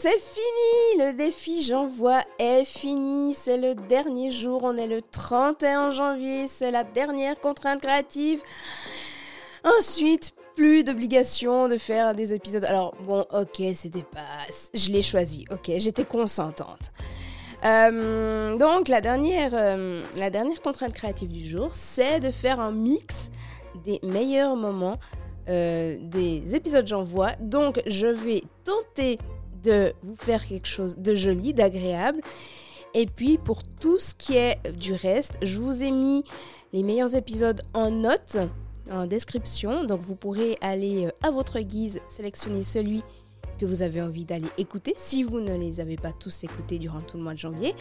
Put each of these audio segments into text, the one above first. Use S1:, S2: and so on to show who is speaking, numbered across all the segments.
S1: c'est fini Le défi J'envoie est fini. C'est le dernier jour. On est le 31 janvier. C'est la dernière contrainte créative. Ensuite, plus d'obligation de faire des épisodes. Alors, bon, ok, c'était pas. Je l'ai choisi, ok, j'étais consentante. Euh, donc, la dernière, euh, la dernière contrainte créative du jour, c'est de faire un mix des meilleurs moments euh, des épisodes J'envoie. Donc, je vais tenter de vous faire quelque chose de joli, d'agréable. Et puis, pour tout ce qui est du reste, je vous ai mis les meilleurs épisodes en notes en description. Donc vous pourrez aller euh, à votre guise sélectionner celui que vous avez envie d'aller écouter si vous ne les avez pas tous écoutés durant tout le mois de janvier.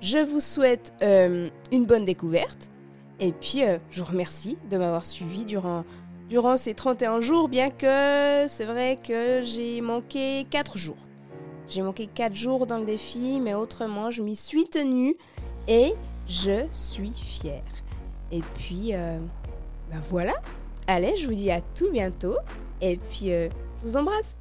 S1: Je vous souhaite euh, une bonne découverte et puis euh, je vous remercie de m'avoir suivi durant, durant ces 31 jours, bien que c'est vrai que j'ai manqué 4 jours. J'ai manqué 4 jours dans le défi, mais autrement, je m'y suis tenue et je suis fière. Et puis, ben voilà. Allez, je vous dis à tout bientôt. Et puis, euh, je vous embrasse.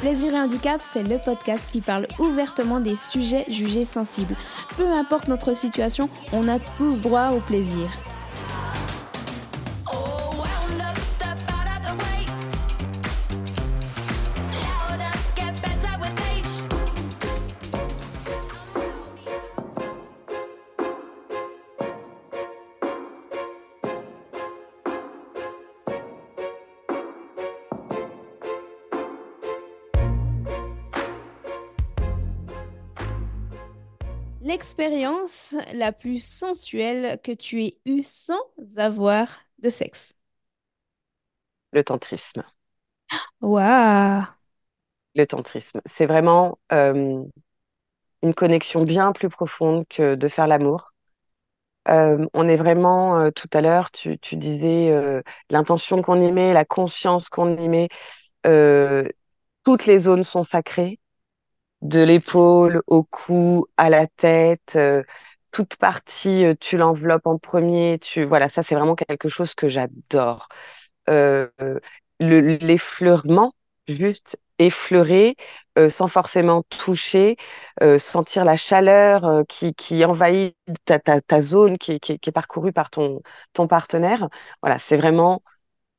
S1: Plaisir et handicap, c'est le podcast qui parle ouvertement des sujets jugés sensibles. Peu importe notre situation, on a tous droit au plaisir. L'expérience la plus sensuelle que tu aies eue sans avoir de sexe.
S2: Le tantrisme.
S1: Waouh!
S2: Le tantrisme. C'est vraiment euh, une connexion bien plus profonde que de faire l'amour. Euh, on est vraiment, euh, tout à l'heure, tu, tu disais l'intention qu'on y met, la conscience qu'on y met, toutes les zones sont sacrées de l'épaule au cou à la tête, euh, toute partie, euh, tu l'enveloppes en premier. Tu voilà, ça c'est vraiment quelque chose que j'adore. Euh, l'effleurement, juste effleurer, sans forcément toucher, sentir la chaleur qui, qui envahit ta, ta, ta zone qui, qui, qui, est parcourue par ton, ton partenaire. Voilà, c'est vraiment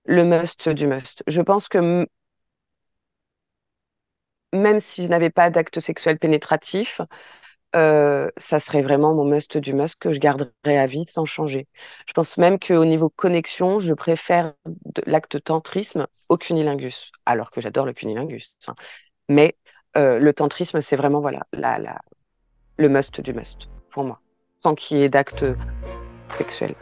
S2: le must du must. Je pense que même si je n'avais pas d'acte sexuel pénétratif, euh, ça serait vraiment mon must du must que je garderais à vie sans changer. Je pense même qu'au niveau connexion, je préfère l'acte tantrisme au cunilingus, alors que j'adore le cunilingus. Hein. Mais euh, le tantrisme, c'est vraiment voilà le must du must pour moi, sans qu'il y ait d'acte sexuel.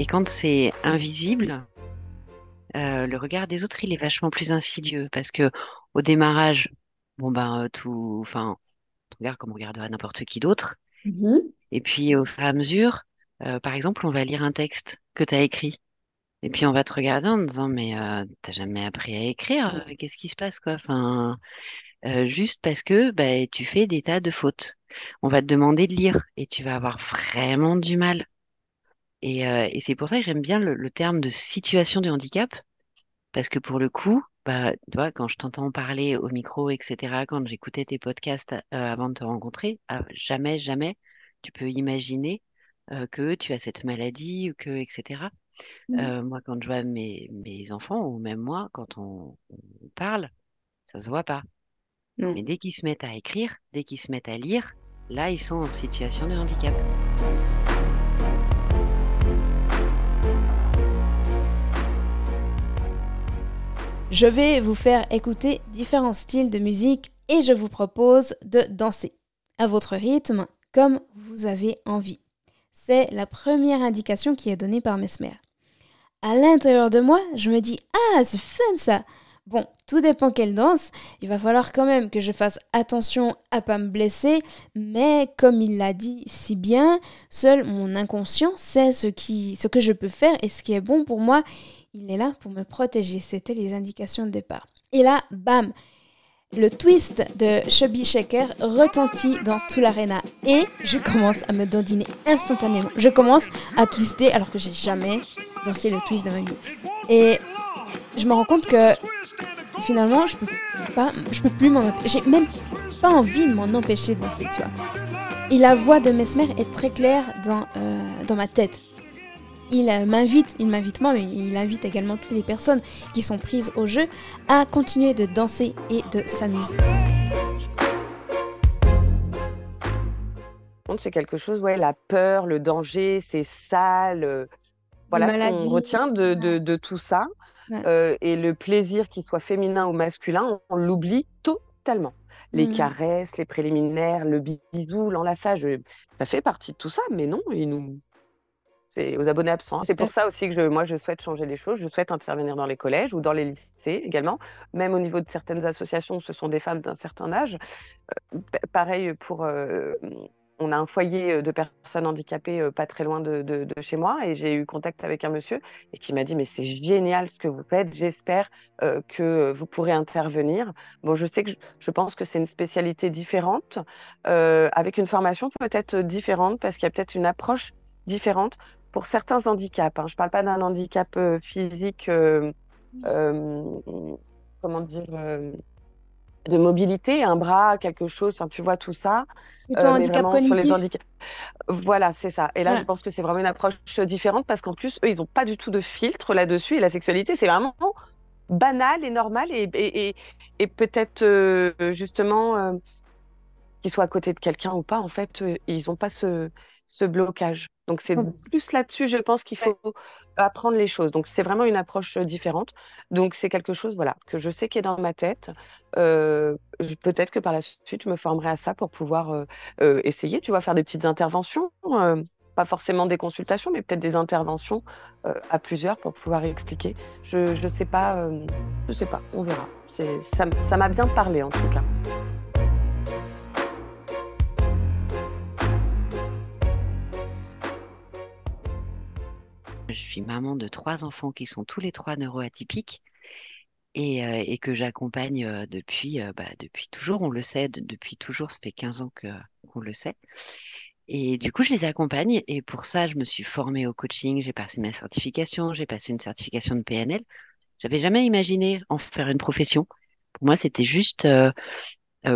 S3: Et quand c'est invisible, euh, le regard des autres, il est vachement plus insidieux parce que au démarrage, bon ben euh, tout, enfin, on regarde comme on regarderait n'importe qui d'autre.
S1: Mm-hmm.
S3: Et puis au fur et à mesure, euh, par exemple, on va lire un texte que tu as écrit. Et puis on va te regarder en disant mais euh, t'as jamais appris à écrire, qu'est-ce qui se passe quoi? Enfin, juste parce que bah, tu fais des tas de fautes. On va te demander de lire et tu vas avoir vraiment du mal. Et, euh, et c'est pour ça que j'aime bien le, le, terme de situation de handicap, parce que pour le coup, bah, tu vois, quand je t'entends parler au micro, etc., quand j'écoutais tes podcasts euh, avant de te rencontrer, ah, jamais, jamais tu peux imaginer euh, que tu as cette maladie ou que, etc. Mmh. moi, quand je vois mes, mes enfants, ou même moi, quand on, on parle, ça se voit pas. Mais dès qu'ils se mettent à écrire, dès qu'ils se mettent à lire, là, ils sont en situation de handicap.
S1: Je vais vous faire écouter différents styles de musique et je vous propose de danser à votre rythme comme vous avez envie. C'est la première indication qui est donnée par Mesmer. À l'intérieur de moi, je me dis Ah, c'est fun ça Bon, tout dépend quelle danse. Il va falloir quand même que je fasse attention à pas me blesser, mais comme il l'a dit si bien, seul mon inconscient sait ce, que je peux faire et ce qui est bon pour moi. il est là pour me protéger. C'était les indications de départ. Et là, bam, le twist de Chubby Shaker retentit dans tout l'arena et je commence à me dandiner instantanément. Je commence à twister alors que j'ai jamais dansé le twist de ma vie. Et je me rends compte que finalement, je peux pas, je peux plus m'en J'ai même pas envie de m'en empêcher de danser, tu vois. Et la voix de Mesmer est très claire dans, euh, dans ma tête. Il euh, m'invite, il m'invite moi, mais il invite également toutes les personnes qui sont prises au jeu à continuer de danser et de s'amuser.
S2: C'est quelque chose, ouais, la peur, le danger, c'est ça, voilà ce qu'on retient de, de, tout ça. Euh, et le plaisir, qu'il soit féminin ou masculin, on, l'oublie totalement. Les mmh. caresses, les préliminaires, le bisou, l'enlaçage, ça fait partie de tout ça, mais non, il nous, c'est aux abonnés absents. C'est pour ça aussi que je, moi, je souhaite changer les choses. Je souhaite intervenir dans les collèges ou dans les lycées également. Même au niveau de certaines associations, ce sont des femmes d'un certain âge. Euh, pareil pour. Euh, on a un foyer euh, de personnes handicapées pas très loin de, chez moi et j'ai eu contact avec un monsieur et qui m'a dit mais c'est génial ce que vous faites, j'espère que vous pourrez intervenir. Bon, je sais que je, pense que c'est une spécialité différente, avec une formation peut-être différente parce qu'il y a peut-être une approche différente pour certains handicaps. Hein. Je ne parle pas d'un handicap euh, physique, euh, euh, comment dire, de mobilité, un bras, quelque chose, enfin, tu vois tout ça.
S1: Plutôt handicap cognitif.
S2: les handicaps. Voilà, c'est ça. Et là, je pense que c'est vraiment une approche différente parce qu'en plus, eux, ils n'ont pas du tout de filtre là-dessus. Et la sexualité, c'est vraiment banal et normal et, et, et, peut-être justement qu'ils soient à côté de quelqu'un ou pas, en fait, ils n'ont pas ce, ce blocage. Donc c'est mmh. plus là-dessus, je pense qu'il faut apprendre les choses. Donc c'est vraiment une approche euh, différente. Donc c'est quelque chose, voilà, que je sais qui est dans ma tête. Euh, peut-être que par la suite, je me formerai à ça pour pouvoir euh, essayer, tu vois, faire des petites interventions. pas forcément des consultations, mais peut-être des interventions à plusieurs pour pouvoir expliquer. Je ne sais pas, je sais pas, on verra. Ça m'a bien parlé en tout cas.
S3: Je suis maman de trois enfants qui sont tous les trois neuroatypiques et, euh, et que j'accompagne euh, depuis, euh, bah, depuis toujours. On le sait, depuis toujours, ça fait 15 ans qu'on le sait. Et du coup, je les accompagne et pour ça, je me suis formée au coaching, j'ai passé ma certification, j'ai passé une certification de PNL. J'avais jamais imaginé en faire une profession. Pour moi, c'était juste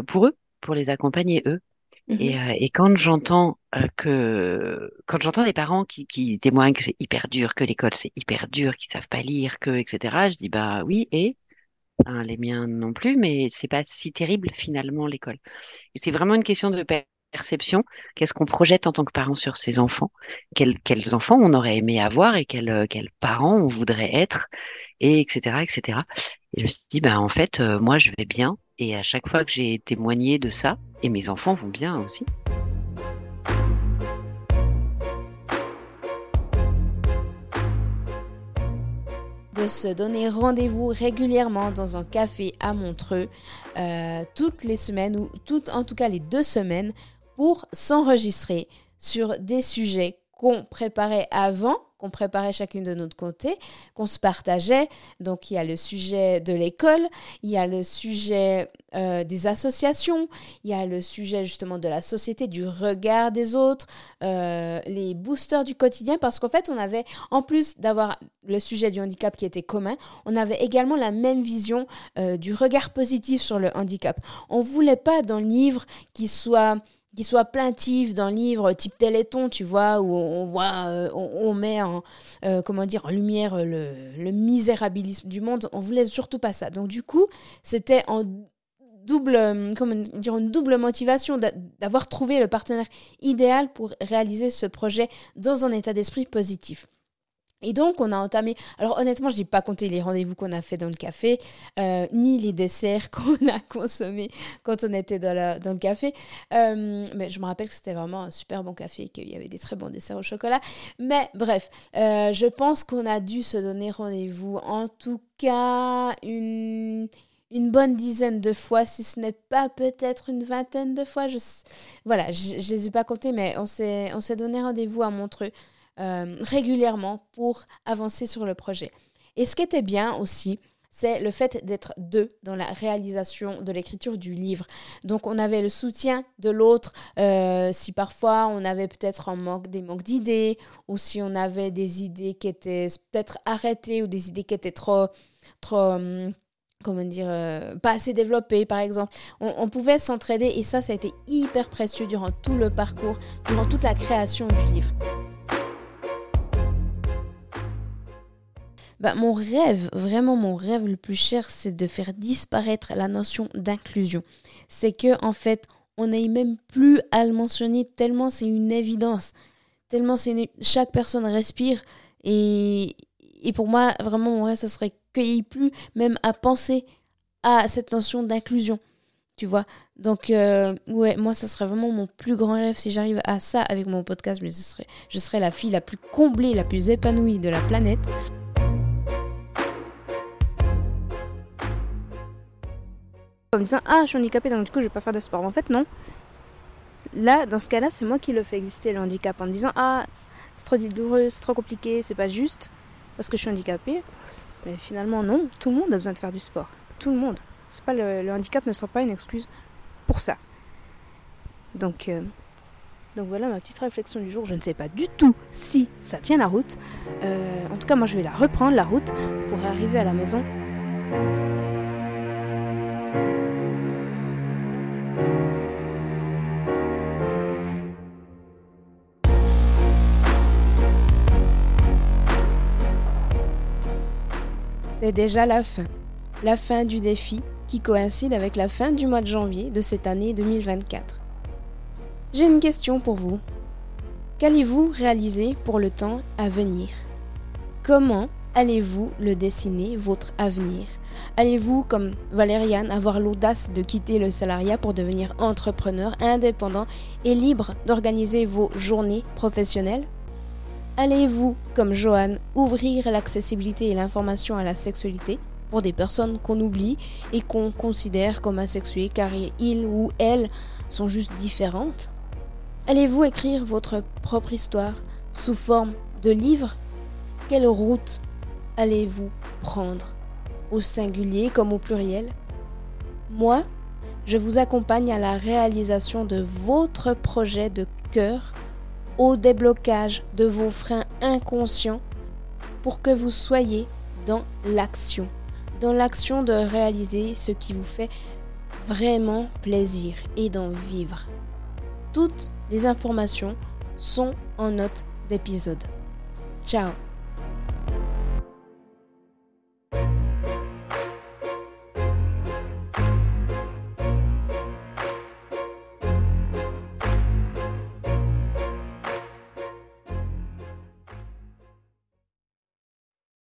S3: pour eux, pour les accompagner eux. Mmh et, et, quand j'entends euh, que quand j'entends des parents qui, témoignent que c'est hyper dur, que l'école c'est hyper dur, qu'ils savent pas lire, que etc. Je dis bah oui et les miens non plus, mais c'est pas si terrible finalement l'école. C'est vraiment une question de perception. Qu'est-ce qu'on projette en tant que parent sur ses enfants? Quels, enfants on aurait aimé avoir et quels, quels parents on voudrait être et etc etc. Et je me suis dit bah en fait euh, moi je vais bien et à chaque fois que j'ai témoigné de ça, et mes enfants vont bien aussi.
S1: Se donner rendez-vous régulièrement dans un café à Montreux euh, toutes les semaines ou toutes en tout cas les deux semaines pour s'enregistrer sur des sujets qu'on préparait avant qu'on préparait chacune de notre côté, qu'on se partageait. Donc il y a le sujet de l'école, il y a le sujet euh, des associations, il y a le sujet justement de la société, du regard des autres, euh, les boosters du quotidien, parce qu'en fait on avait, en plus d'avoir le sujet du handicap qui était commun, on avait également la même vision euh, du regard positif sur le handicap. On voulait pas dans le livre qui soit qui soit plaintif d'un livre type Téléthon, tu vois, où on voit, euh, on, met en, euh, comment dire, en lumière le, misérabilisme du monde. On voulait surtout pas ça. Donc du coup, c'était en euh, dire, une double motivation d'avoir trouvé le partenaire idéal pour réaliser ce projet dans un état d'esprit positif. Et donc, on a entamé. Alors, honnêtement, je n'ai pas compté les rendez-vous qu'on a fait dans le café, euh, ni les desserts qu'on a consommés quand on était dans, le café. Euh, mais je me rappelle que c'était vraiment un super bon café et qu'il y avait des très bons desserts au chocolat. Mais bref, euh, je pense qu'on a dû se donner rendez-vous, en tout cas, une bonne dizaine de fois, si ce n'est pas peut-être une vingtaine de fois. Voilà, je ne les ai pas comptés, mais on s'est donné rendez-vous à Montreux euh, régulièrement pour avancer sur le projet. Et ce qui était bien aussi, c'est le fait d'être deux dans la réalisation de l'écriture du livre. Donc on avait le soutien de l'autre euh, si parfois on avait peut-être manque, des manques d'idées ou si on avait des idées qui étaient peut-être arrêtées ou des idées qui étaient trop, trop hum, comment dire, euh, pas assez développées par exemple. On, on pouvait s'entraider et ça, ça a été hyper précieux durant tout le parcours, durant toute la création du livre. Bah, mon rêve, vraiment mon rêve le plus cher, c'est de faire disparaître la notion d'inclusion. C'est que, en fait, on n'aille même plus à le mentionner tellement c'est une évidence. Tellement c'est chaque personne respire. Et, et pour moi, vraiment, mon rêve, ce serait qu'il n'y ait plus même à penser à cette notion d'inclusion. Tu vois Donc, euh, ouais, moi, ça serait vraiment mon plus grand rêve si j'arrive à ça avec mon podcast. Mais ce serait, je serais la fille la plus comblée, la plus épanouie de la planète. En me disant ah je suis handicapée donc du coup je vais pas faire de sport. en fait non. Là dans ce cas-là c'est moi qui le fais exister le handicap en me disant ah c'est trop douloureux, c'est trop compliqué, c'est pas juste parce que je suis handicapée. Mais finalement non, tout le monde a besoin de faire du sport. Tout le monde. C'est pas le, handicap ne sera pas une excuse pour ça. Donc euh, donc voilà ma petite réflexion du jour. Je ne sais pas du tout si ça tient la route. Euh, en tout cas moi je vais la reprendre la route pour arriver à la maison. C'est déjà la fin. La fin du défi qui coïncide avec la fin du mois de janvier de cette année 2024. J'ai une question pour vous. Qu'allez-vous réaliser pour le temps à venir? Comment allez-vous le dessiner, votre avenir? Allez-vous, comme Valériane, avoir l'audace de quitter le salariat pour devenir entrepreneur indépendant et libre d'organiser vos journées professionnelles? Allez-vous, comme Johan, ouvrir l'accessibilité et l'information à la sexualité pour des personnes qu'on oublie et qu'on considère comme asexuées car ils ou elles sont juste différentes? Allez-vous écrire votre propre histoire sous forme de livre? Quelle route allez-vous prendre? Au singulier comme au pluriel? Moi, je vous accompagne à la réalisation de votre projet de cœur au déblocage de vos freins inconscients pour que vous soyez dans l'action, dans l'action de réaliser ce qui vous fait vraiment plaisir et d'en vivre. Toutes les informations sont en note d'épisode. Ciao